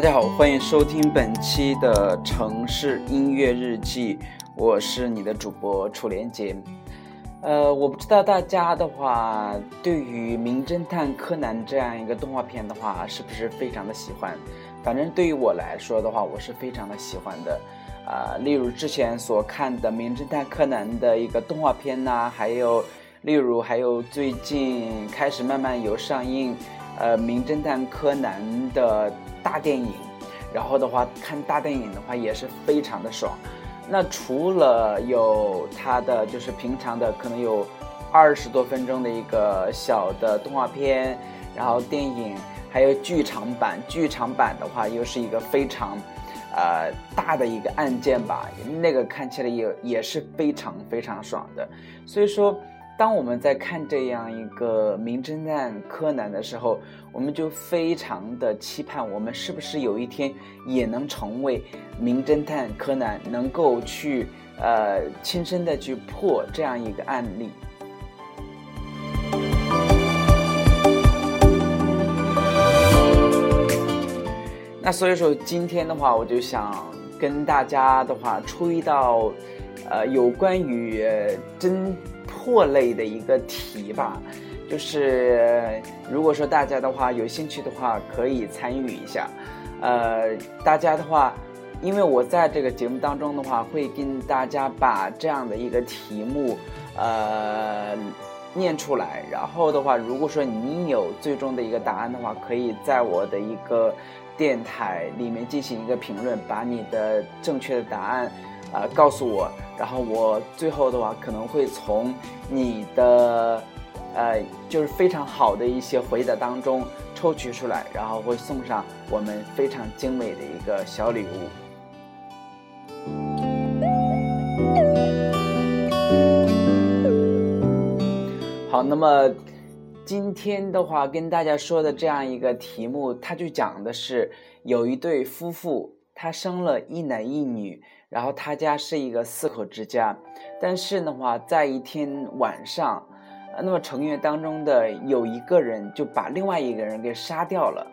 大家好，欢迎收听本期的城市音乐日记，我是你的主播楚连杰。呃，我不知道大家的话，对于《名侦探柯南》这样一个动画片的话，是不是非常的喜欢？反正对于我来说的话，我是非常的喜欢的。啊，例如之前所看的《名侦探柯南》的一个动画片呐，还有，例如还有最近开始慢慢有上映，呃，《名侦探柯南》的大电影，然后的话看大电影的话也是非常的爽。那除了有它的就是平常的可能有二十多分钟的一个小的动画片，然后电影还有剧场版，剧场版的话又是一个非常，呃大的一个案件吧，那个看起来也也是非常非常爽的，所以说。当我们在看这样一个名侦探柯南的时候，我们就非常的期盼，我们是不是有一天也能成为名侦探柯南，能够去呃亲身的去破这样一个案例。那所以说今天的话，我就想跟大家的话出一道，呃，有关于侦。破类的一个题吧，就是如果说大家的话有兴趣的话，可以参与一下。呃，大家的话，因为我在这个节目当中的话，会跟大家把这样的一个题目，呃，念出来。然后的话，如果说你有最终的一个答案的话，可以在我的一个电台里面进行一个评论，把你的正确的答案。啊，告诉我，然后我最后的话可能会从你的，呃，就是非常好的一些回答当中抽取出来，然后会送上我们非常精美的一个小礼物。好，那么今天的话跟大家说的这样一个题目，它就讲的是有一对夫妇，他生了一男一女。然后他家是一个四口之家，但是的话，在一天晚上，那么成员当中的有一个人就把另外一个人给杀掉了。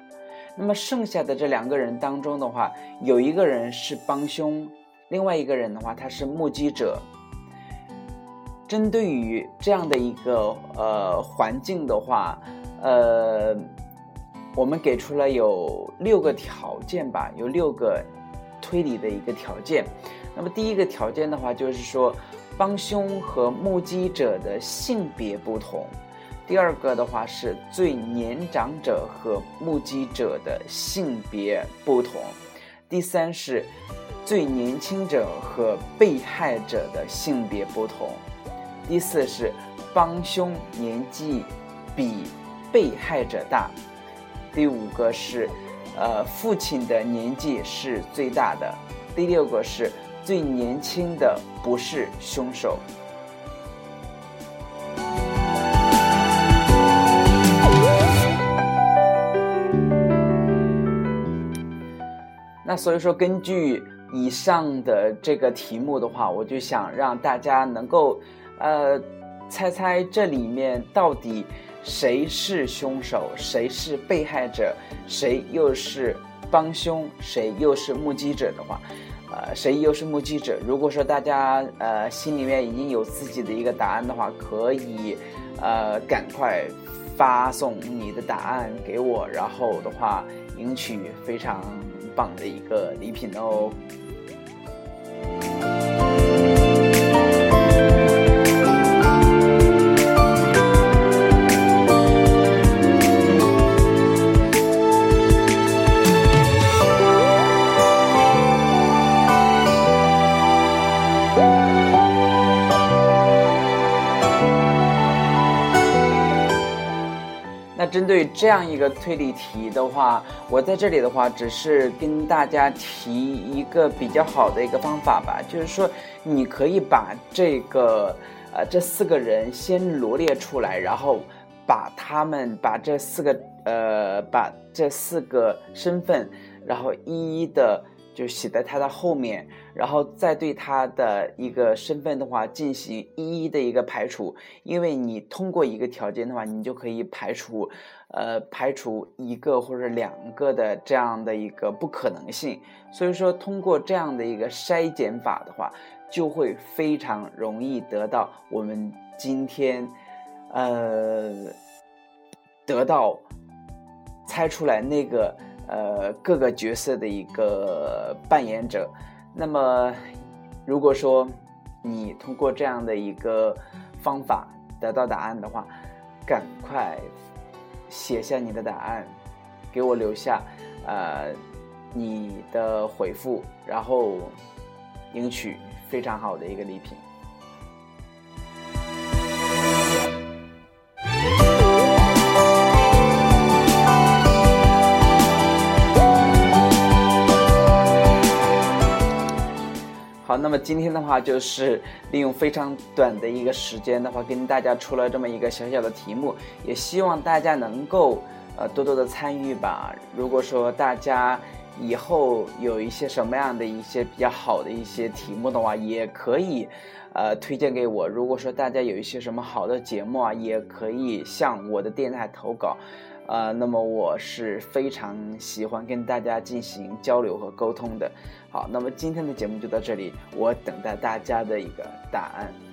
那么剩下的这两个人当中的话，有一个人是帮凶，另外一个人的话他是目击者。针对于这样的一个呃环境的话，呃，我们给出了有六个条件吧，有六个。推理的一个条件，那么第一个条件的话，就是说帮凶和目击者的性别不同；第二个的话是最年长者和目击者的性别不同；第三是最年轻者和被害者的性别不同；第四是帮凶年纪比被害者大；第五个是。呃，父亲的年纪是最大的。第六个是最年轻的，不是凶手。那所以说，根据以上的这个题目的话，我就想让大家能够，呃，猜猜这里面到底。谁是凶手？谁是被害者？谁又是帮凶？谁又是目击者的话，呃，谁又是目击者？如果说大家呃心里面已经有自己的一个答案的话，可以呃赶快发送你的答案给我，然后的话赢取非常棒的一个礼品哦。那针对这样一个推理题的话，我在这里的话，只是跟大家提一个比较好的一个方法吧，就是说，你可以把这个，呃，这四个人先罗列出来，然后把他们把这四个，呃，把这四个身份，然后一一的。就写在他的后面，然后再对他的一个身份的话进行一一的一个排除，因为你通过一个条件的话，你就可以排除，呃排除一个或者两个的这样的一个不可能性。所以说，通过这样的一个筛减法的话，就会非常容易得到我们今天，呃，得到猜出来那个呃各个角色的一个扮演者。那么，如果说你通过这样的一个方法得到答案的话，赶快写下你的答案，给我留下呃你的回复，然后赢取非常好的一个礼品。那么今天的话就是利用非常短的一个时间的话，跟大家出了这么一个小小的题目，也希望大家能够呃多多的参与吧。如果说大家以后有一些什么样的一些比较好的一些题目的话，也可以呃推荐给我。如果说大家有一些什么好的节目啊，也可以向我的电台投稿。呃，那么我是非常喜欢跟大家进行交流和沟通的。好，那么今天的节目就到这里，我等待大家的一个答案。